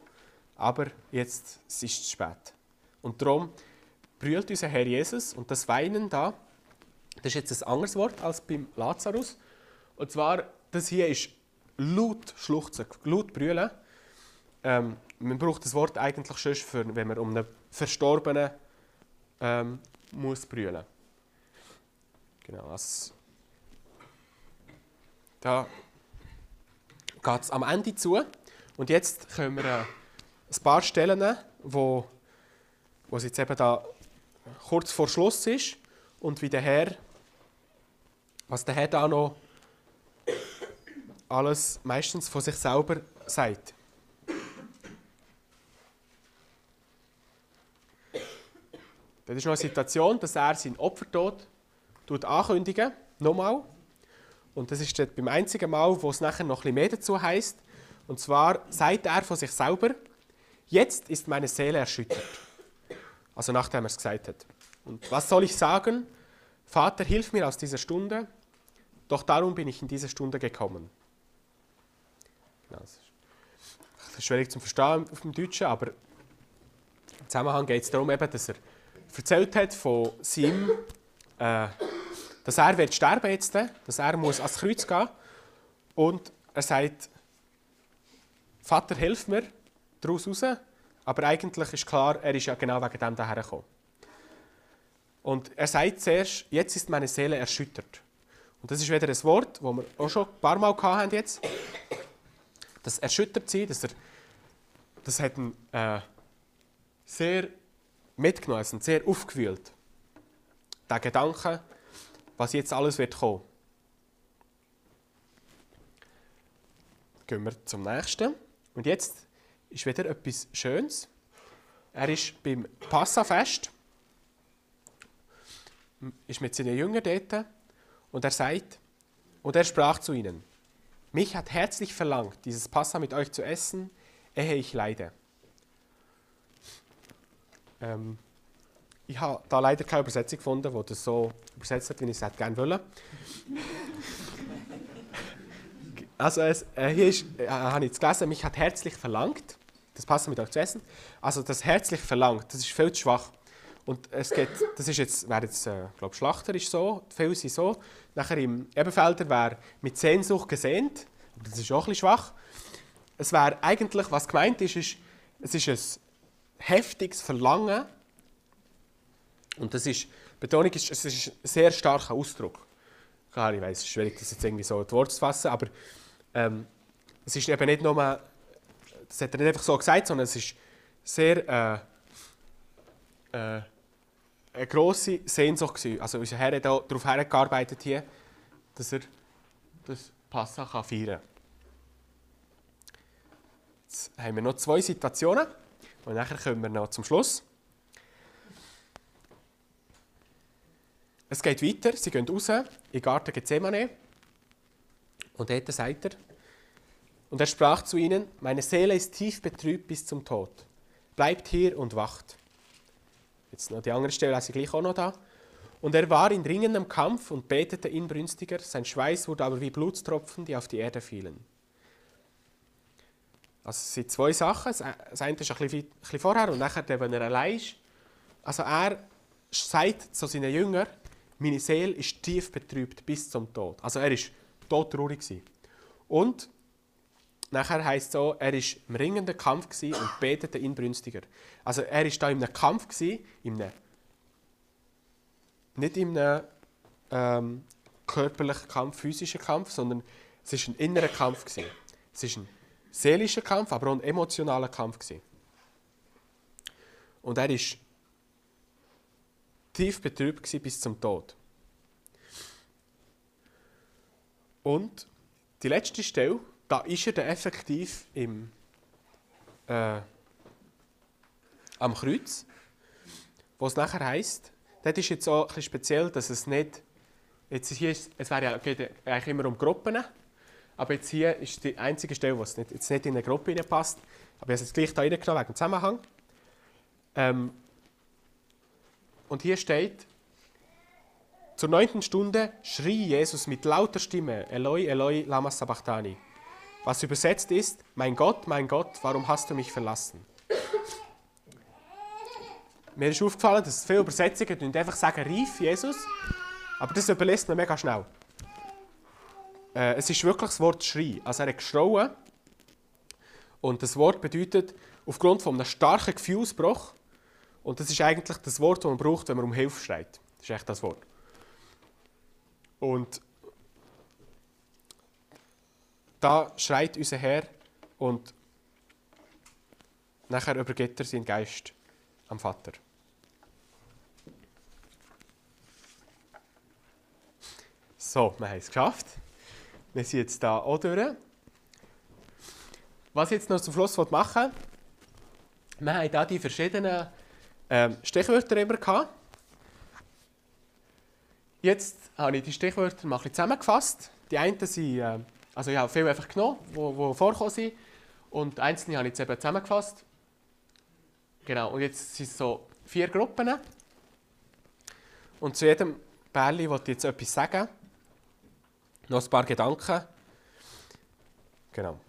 Aber jetzt ist es spät. Und darum brüllt unser Herr Jesus und das Weinen da, das ist jetzt ein anderes Wort als beim Lazarus. Und zwar, das hier ist laut schluchzen, laut brüllen. Ähm, man braucht das Wort eigentlich schon, für, wenn man um einen Verstorbenen ähm, muss brüllen. Genau, also da geht es am Ende zu. Und jetzt können wir äh, ein paar Stellen, wo, wo es jetzt eben da kurz vor Schluss ist und wie der Herr, was der Herr da noch alles meistens von sich selber sagt. Das ist noch eine Situation, dass er seinen Opfertod ankündigen nochmal. Und das ist beim einzigen Mal, wo es nachher noch ein bisschen mehr dazu heißt. Und zwar sagt er von sich selber, jetzt ist meine Seele erschüttert. Also nachdem er es gesagt hat. Und was soll ich sagen? Vater, hilf mir aus dieser Stunde, doch darum bin ich in diese Stunde gekommen. das ist schwierig zu verstehen auf dem Deutschen, aber im Zusammenhang geht es darum, eben, dass er erzählt hat von seinem, äh, dass er wird sterben jetzt, dass er muss ans Kreuz gehen und er sagt, Vater, hilf mir daraus raus, aber eigentlich ist klar, er ist ja genau wegen dem daher gekommen. Und er sagt zuerst, jetzt ist meine Seele erschüttert. Und das ist wieder ein Wort, das wir auch schon ein paar Mal haben jetzt. Das erschüttert sie, dass er, das hat ihn äh, sehr mitgenommen, sind sehr aufgewühlt. Der Gedanke, was jetzt alles wird kommen. Gehen wir zum nächsten. Und jetzt ist wieder etwas Schönes. Er ist beim Passafest, ist mit seinen Jüngern dort und er sagt, und er sprach zu ihnen, mich hat herzlich verlangt, dieses Passa mit euch zu essen, ehe ich leide. Ähm, ich habe da leider keine Übersetzung gefunden, die das so übersetzt hat, wie ich es gerne wollte. also es, äh, hier ist, äh, habe ich jetzt gelesen, mich hat herzlich verlangt, das passt mit euch zu essen. Also das herzlich verlangt, das ist viel zu schwach. Und es geht, das ist jetzt, wäre jetzt, äh, glaube Schlachter ist so, viele sind so. Nachher im Ebenfelder wäre mit Sehnsucht gesehnt, aber das ist auch ein bisschen schwach. Es wäre eigentlich, was gemeint ist, ist, es ist ein heftiges Verlangen. Und das ist, Betonung ist, es ist ein sehr starker Ausdruck. Klar, ich weiß, es ist schwierig, das jetzt irgendwie so in Wort zu fassen, aber ähm, es ist eben nicht nur, das hat er nicht einfach so gesagt, sondern es ist sehr äh, äh, eine grosse Sehnsucht gewesen. Also unser Herr hat darauf hergearbeitet hier, dass er das Passa feiern kann. Jetzt haben wir noch zwei Situationen. Und nachher kommen wir noch zum Schluss. Es geht weiter, sie gehen raus in den Garten Gethsemane. Und dort sagt er, und er sprach zu ihnen, meine Seele ist tief betrübt bis zum Tod. Bleibt hier und wacht. Jetzt noch die andere Stelle lese ich gleich auch noch da. Und er war in dringendem Kampf und betete inbrünstiger, sein Schweiß wurde aber wie Blutstropfen, die auf die Erde fielen. Also es sind zwei Sachen. Das eine ist ein bisschen, vorher und nachher, wenn er allein ist. Also er sagt zu seinen Jüngern, meine Seele ist tief betrübt bis zum Tod. Also er ist todtraurig. Und nachher heisst es so, er war im ringenden Kampf und betete inbrünstiger. Also er war da in einem Kampf, in einem, nicht in einem ähm, körperlichen Kampf, physischen Kampf, sondern es war ein innerer Kampf. Es war ein seelischer Kampf, aber auch ein emotionaler Kampf. Gewesen. Und er war tief betrübt bis zum Tod. Und die letzte Stelle, da ist er dann effektiv im, äh, am Kreuz, wo es nachher heisst, das ist jetzt auch ein speziell, dass es nicht, jetzt hier ist, es wäre ja, geht eigentlich immer um Gruppen, aber jetzt hier ist die einzige Stelle, wo es nicht, jetzt nicht in eine Gruppe passt, aber ich habe es jetzt gleich da reingenommen wegen dem Zusammenhang. Ähm, und hier steht, zur neunten Stunde schrie Jesus mit lauter Stimme, Eloi, Eloi, lama sabachthani. Was übersetzt ist, mein Gott, mein Gott, warum hast du mich verlassen? Mir ist aufgefallen, dass viele Übersetzungen einfach sagen, rief Jesus, aber das überlässt man mega schnell. Äh, es ist wirklich das Wort Schrei. Also er hat geschrauen und das Wort bedeutet, aufgrund von einem starken Gefühlsbruch, und das ist eigentlich das Wort, das man braucht, wenn man um Hilfe schreit. Das ist echt das Wort. Und da schreit unser Herr und nachher übergibt er seinen Geist am Vater. So, wir haben es geschafft. Wir sind jetzt hier auch durch. Was ich jetzt noch zum Schluss machen will, wir haben hier die verschiedenen ähm, Stichwörter immer gehabt. Jetzt habe ich die Stichwörter ein zusammengefasst. Die einen sind, äh, also ich habe viele einfach genommen, die, die vorkommen sind. Und einzelne habe ich jetzt eben zusammengefasst. Genau, und jetzt sind es so vier Gruppen. Und zu jedem Bärli wollte ich jetzt etwas sagen. Noch ein paar Gedanken. Genau.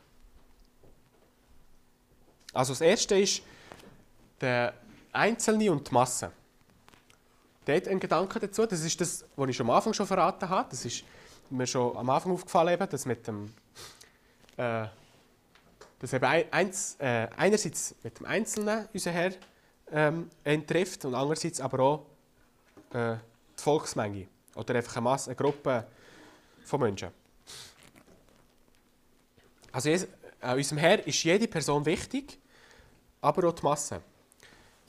Also das erste ist der Einzelne und die Masse. Dort ein Gedanke dazu, das ist das, was ich schon am Anfang schon verraten habe. Das ist mir schon am Anfang aufgefallen, eben, dass mit dem äh, dass eben eins, äh, einerseits mit dem Einzelnen unser Herr ähm, trifft und andererseits aber auch äh, die Volksmenge oder einfach eine, Masse, eine Gruppe von Menschen. Also an unserem Herr ist jede Person wichtig, aber auch die Masse.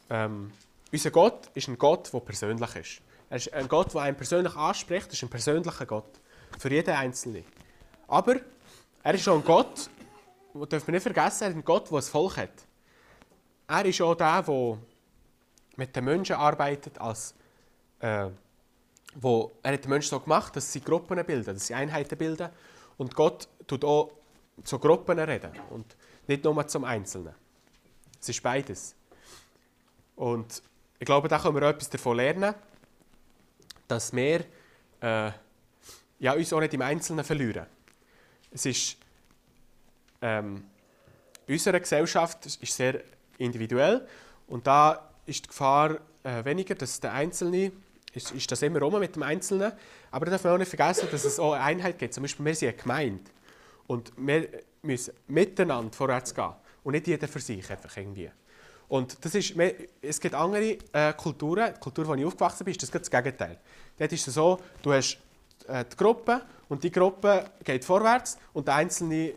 Ähm, unser Gott ist ein Gott, der persönlich ist. Er ist ein Gott, der einen persönlich anspricht. Er ist ein persönlicher Gott. Für jeden Einzelnen. Aber er ist auch ein Gott, das dürfen wir nicht vergessen, er ist ein Gott, der ein Volk hat. Er ist auch der, der mit den Menschen arbeitet, als, äh, wo, er hat den Menschen so gemacht, dass sie Gruppen bilden, dass sie Einheiten bilden. Und Gott tut auch zu Gruppen reden und nicht nur zum Einzelnen. Es ist beides. Und ich glaube, da können wir etwas davon lernen, dass wir äh, ja, uns auch nicht im Einzelnen verlieren. Es ist, ähm, unsere Gesellschaft ist sehr individuell und da ist die Gefahr äh, weniger, dass der Einzelne, ist, ist das immer rum mit dem Einzelnen, aber da darf man auch nicht vergessen, dass es auch eine Einheit gibt. Zum Beispiel, wir sind eine Gemeinde und wir müssen miteinander vorwärts gehen und nicht jeder für sich einfach irgendwie. Und das ist, es gibt andere äh, Kulturen, die Kultur, in der ich aufgewachsen bin, ist das, das Gegenteil. Dort ist es so, du hast äh, die Gruppe und die Gruppe geht vorwärts und der Einzelne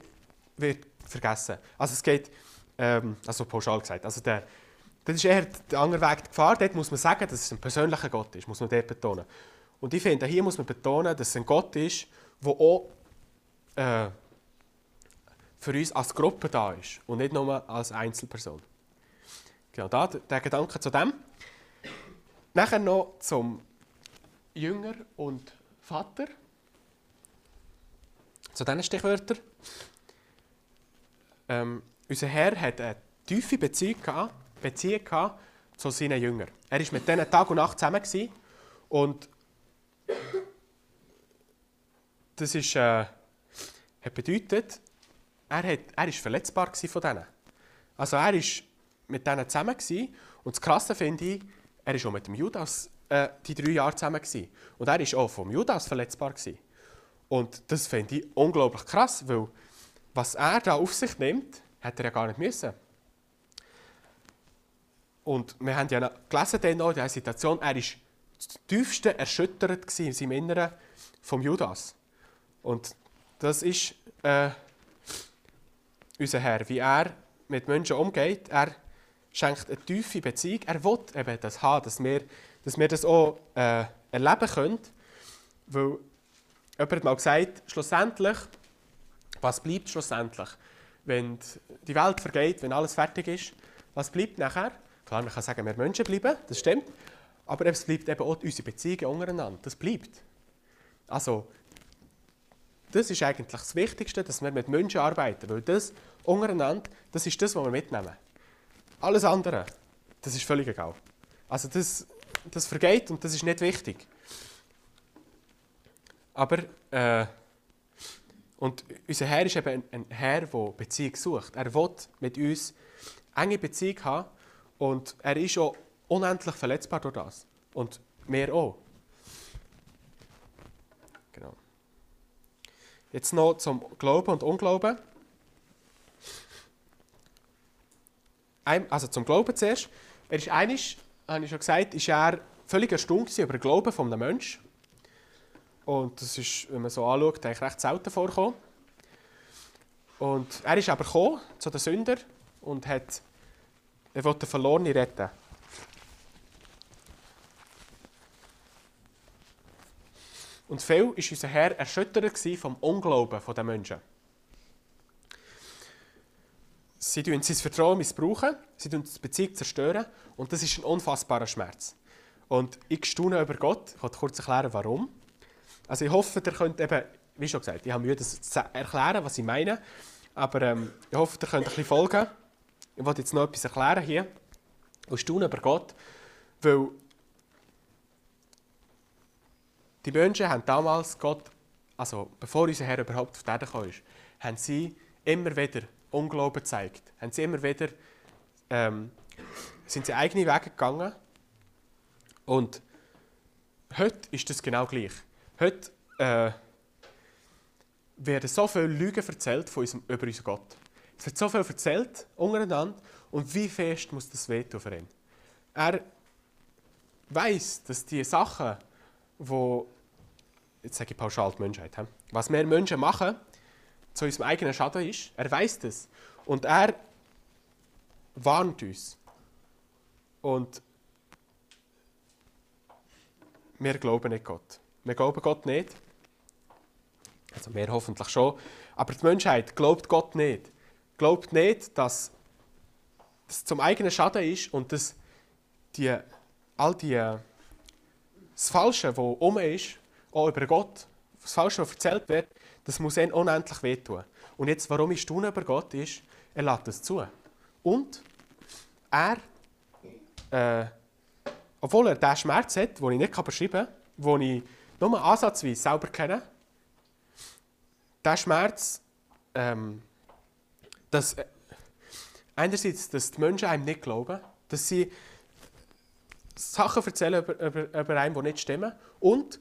wird vergessen. Also es geht, ähm, also pauschal gesagt, also der, das ist eher der andere Weg der Gefahr. Dort muss man sagen, dass es ein persönlicher Gott ist, muss man dort betonen. Und ich finde, hier muss man betonen, dass es ein Gott ist, der auch äh, für uns als Gruppe da ist und nicht nur als Einzelperson. Genau, da, der Gedanke zu dem. Nachher noch zum Jünger und Vater. Zu diesen Stichwörtern. Ähm, unser Herr hat eine tiefe Beziehung, gehabt, Beziehung zu seinen Jüngern. Er war mit denen Tag und Nacht zusammen. Und das ist, äh, hat bedeutet, er, ist verletzbar von denen. Also er ist mit denen zusammen. Und das Krasse finde ich, er war auch mit dem Judas äh, die drei Jahre zusammen. Gewesen. Und er war auch vom Judas verletzbar. Gewesen. Und das finde ich unglaublich krass, weil was er da auf sich nimmt, hätte er ja gar nicht müssen. Und wir haben ja noch gelesen dann noch in dieser Situation, er war das tiefste erschüttert in seinem Inneren vom Judas. Und das ist äh, unser Herr, wie er mit Menschen umgeht. Er schenkt eine tiefe Beziehung. Er will eben das haben, dass wir, dass wir das auch äh, erleben können. Weil jemand hat mal gesagt, schlussendlich, was bleibt schlussendlich? Wenn die Welt vergeht, wenn alles fertig ist, was bleibt nachher? Klar, man kann sagen, wir Menschen bleiben, das stimmt. Aber es bleibt eben auch unsere Beziehungen untereinander. Das bleibt. Also, das ist eigentlich das Wichtigste, dass wir mit Menschen arbeiten. Weil das untereinander, das ist das, was wir mitnehmen. Alles andere, das ist völlig egal. Also das, das vergeht und das ist nicht wichtig. Aber, äh, und unser Herr ist eben ein, ein Herr, der Beziehung sucht. Er will mit uns enge Beziehung haben und er ist auch unendlich verletzbar durch das. Und wir auch. Genau. Jetzt noch zum Glauben und Unglauben. Also zum Glauben zuerst. Er ist einig, habe ich schon gesagt, ist er völlig erstaunt über den Glauben eines Menschen. Und das ist, wenn man so anschaut, eigentlich recht selten vorkommen. Und er ist aber gekommen zu den Sündern und hat, er wollte den Verlorenen retten. Und viel war unser Herr erschüttert vom Unglauben der Menschen. Sie tun sein Vertrauen missbrauchen, sie tun die Beziehung zerstören und das ist ein unfassbarer Schmerz. Und ich staune über Gott. Ich will kurz erklären, warum. Also ich hoffe, ihr könnt eben, wie schon gesagt, ich habe Mühe, das zu erklären, was ich meine. Aber ähm, ich hoffe, ihr könnt ein bisschen folgen. Ich will jetzt noch etwas erklären hier. Und staune über Gott, weil die Menschen haben damals Gott, also bevor unser Herr überhaupt auf die Erde kam, haben sie immer wieder Unglauben gezeigt. Haben sie immer wieder, ähm, sind sie eigene Wege gegangen. Und heute ist das genau gleich. Heute äh, werden so viele Lügen erzählt von unserem, über unseren Gott. Es wird so viel erzählt untereinander und wie fest muss das wehtun für ihn. Er weiß, dass die Sachen, wo jetzt sage ich pauschal die Menschheit, was wir Menschen machen, zu unserem eigenen Schaden ist. Er weiß das und er warnt uns. Und wir glauben nicht Gott. Wir glauben Gott nicht. Also wir hoffentlich schon. Aber die Menschheit glaubt Gott nicht. Glaubt nicht, dass es zum eigenen Schaden ist und dass die, all die, das Falsche, das um ist, auch über Gott, das Falsche, was erzählt wird, das muss ihnen unendlich wehtun. Und jetzt, warum ich staune über Gott, ist, er lässt das zu. Und er, äh, obwohl er diesen Schmerz hat, den ich nicht beschreiben kann, den ich nur ansatzweise selber kenne, der Schmerz, ähm, dass äh, einerseits, dass die Menschen einem nicht glauben, dass sie Sachen erzählen über, über, über einen, die nicht stimmen, und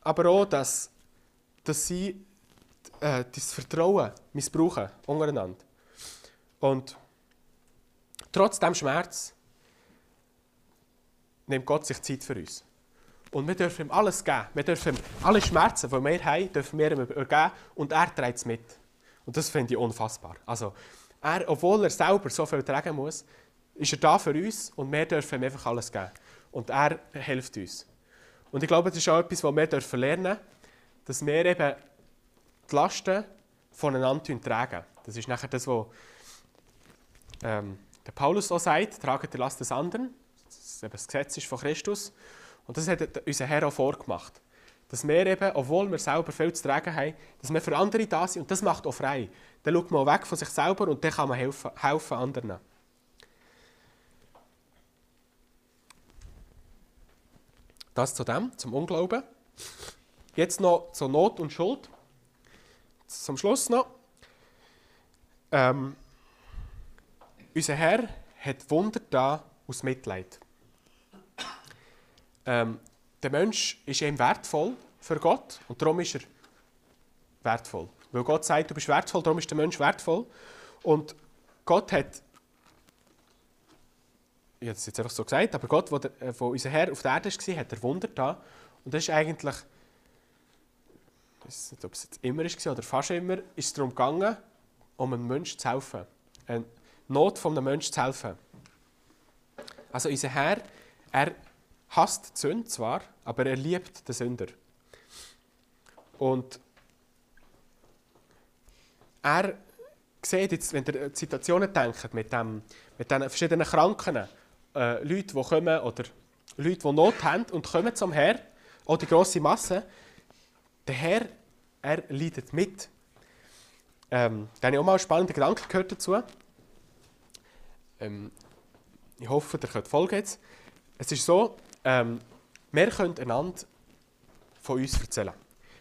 aber auch, dass, dass sie äh, das Vertrauen missbrauchen untereinander. Und trotz dem Schmerz nimmt Gott sich Zeit für uns. Und wir dürfen ihm alles geben. Wir dürfen ihm alle Schmerzen, die wir haben, dürfen wir ihm übergeben und er trägt es mit. Und das finde ich unfassbar. Also, er, obwohl er selber so viel tragen muss, ist er da für uns und wir dürfen ihm einfach alles geben. Und er hilft uns. Und ich glaube, das ist auch etwas, was wir dürfen lernen dürfen, dass wir eben die Lasten voneinander tragen. Das ist nachher das, was ähm, der Paulus auch sagt, tragen die Last des anderen. Das, das Gesetz ist von Christus. Und das hat unser Herr auch vorgemacht. Dass wir eben, obwohl wir selber viel zu tragen haben, dass wir für andere da sind. Und das macht auch frei. Dann schaut man auch weg von sich selber und dann kann man helfen, helfen anderen. Das zu dem, zum Unglauben. Jetzt noch zur Not und Schuld. Zum Schluss noch. Ähm, unser Herr hat Wunder da aus Mitleid. Ähm, der Mensch ist ihm wertvoll für Gott und darum ist er wertvoll. Weil Gott sagt, du bist wertvoll, darum ist der Mensch wertvoll. Und Gott hat, ich habe es jetzt einfach so gesagt, aber Gott, wo, der, wo unser Herr auf der Erde war, hat er Wunder da. Und das ist eigentlich, ich weiß nicht, ob es jetzt immer war oder fast immer, ist es darum gegangen, um einem Menschen zu helfen. Eine Not von einem Menschen zu helfen. Also unser Herr, er hasst die Sünde zwar, aber er liebt den Sünder. Und er sieht jetzt, wenn ihr die Situationen denkt, mit, dem, mit den verschiedenen Kranken, äh, Leute, die kommen, oder Leute, die Not haben und kommen zum Herr, auch die grosse Masse, der Herr, er leidet mit. Ähm, da habe ich auch mal einen spannenden Gedanken gehört dazu. Ähm, ich hoffe, ihr könnt folgen jetzt. Es ist so, ähm, wir können einander von uns erzählen.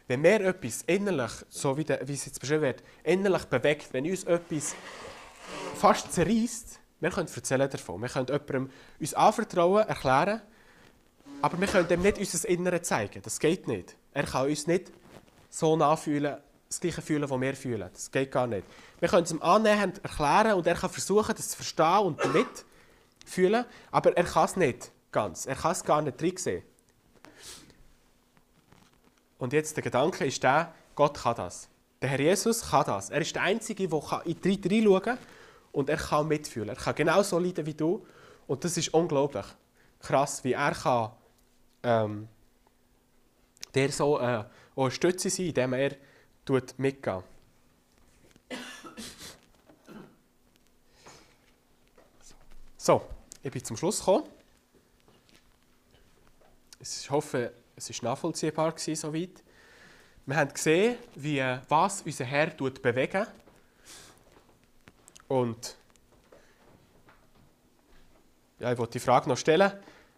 Wenn wir etwas innerlich, so wie, der, wie es jetzt beschrieben wird, innerlich bewegt, wenn uns etwas fast zerreißt, wir können erzählen davon. Wir können jemandem uns anvertrauen, erklären, aber wir können ihm nicht unser Innere zeigen. Das geht nicht. Er kann uns nicht so nachfühlen, das Gleiche fühlen, was wir fühlen. Das geht gar nicht. Wir können es ihm annähernd erklären und er kann versuchen, das zu verstehen und mitfühlen, aber er kann es nicht ganz. Er kann es gar nicht drin sehen. Und jetzt der Gedanke ist der, Gott kann das. Der Herr Jesus kann das. Er ist der Einzige, der in die Leute reinschauen kann und er kann mitfühlen. Er kann genauso leiden wie du. Und das ist unglaublich krass, wie er kann, ähm, der so äh, eine Stütze sein, indem er mitgeht. So, ich bin zum Schluss gekommen. Ich hoffe, es war nachvollziehbar gewesen, soweit. Wir haben gesehen, wie, was unser Herr bewegt. Und ja, ich wollte die Frage noch stellen,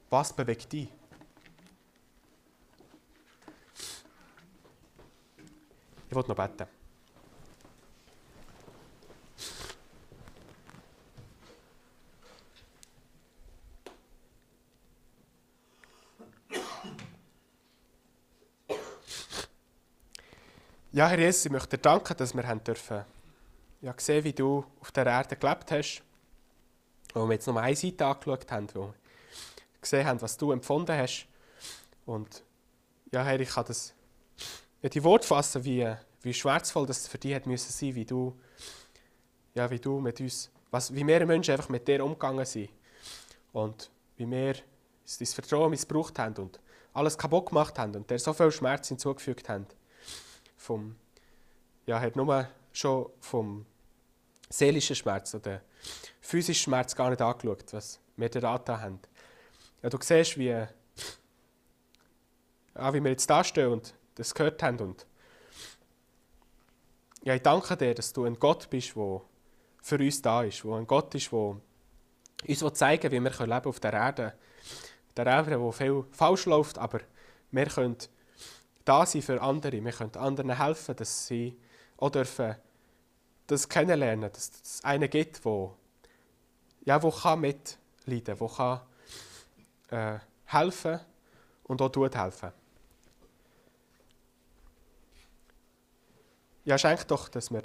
was bewegt dich? Ich wollte noch beten. Ja, Herr Jesus, ich möchte dir danken, dass wir haben dürfen ja, sehen, wie du auf der Erde gelebt hast. Wo wir jetzt nur eine Seite angeschaut haben, wo wir gesehen haben, was du empfunden hast. Und ja, Herr, ich kann das ja, die Worte fassen, wie, wie schmerzvoll das für dich müssen sein, wie du, ja, wie du mit uns, was, wie wir Menschen einfach mit dir umgegangen sind. Und wie wir dein Vertrauen missbraucht haben und alles kaputt gemacht haben und dir so viel Schmerz hinzugefügt haben vom, ja, hat nur schon vom seelischen Schmerz oder physischen Schmerz gar nicht angeschaut, was wir da haben. Ja, du siehst, wie, ja, wie wir jetzt da stehen und das gehört haben. Und ja, ich danke dir, dass du ein Gott bist, der für uns da ist, wo ein Gott ist, der uns will, wie wir leben auf der Erde. Der Erde, wo viel falsch läuft, aber wir können da sein für andere. Wir können anderen helfen, dass sie auch dürfen das kennenlernen, dass es einen gibt, wo, ja, wo kann mitleiden, wo kann äh, helfen und auch tut helfen. Ja, schenk doch, dass wir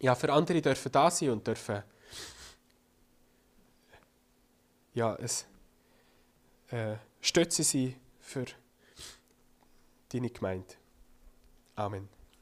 ja, für andere dürfen da sein und dürfen ja, es äh, Stütze sein für deine Gemeinde. Amen.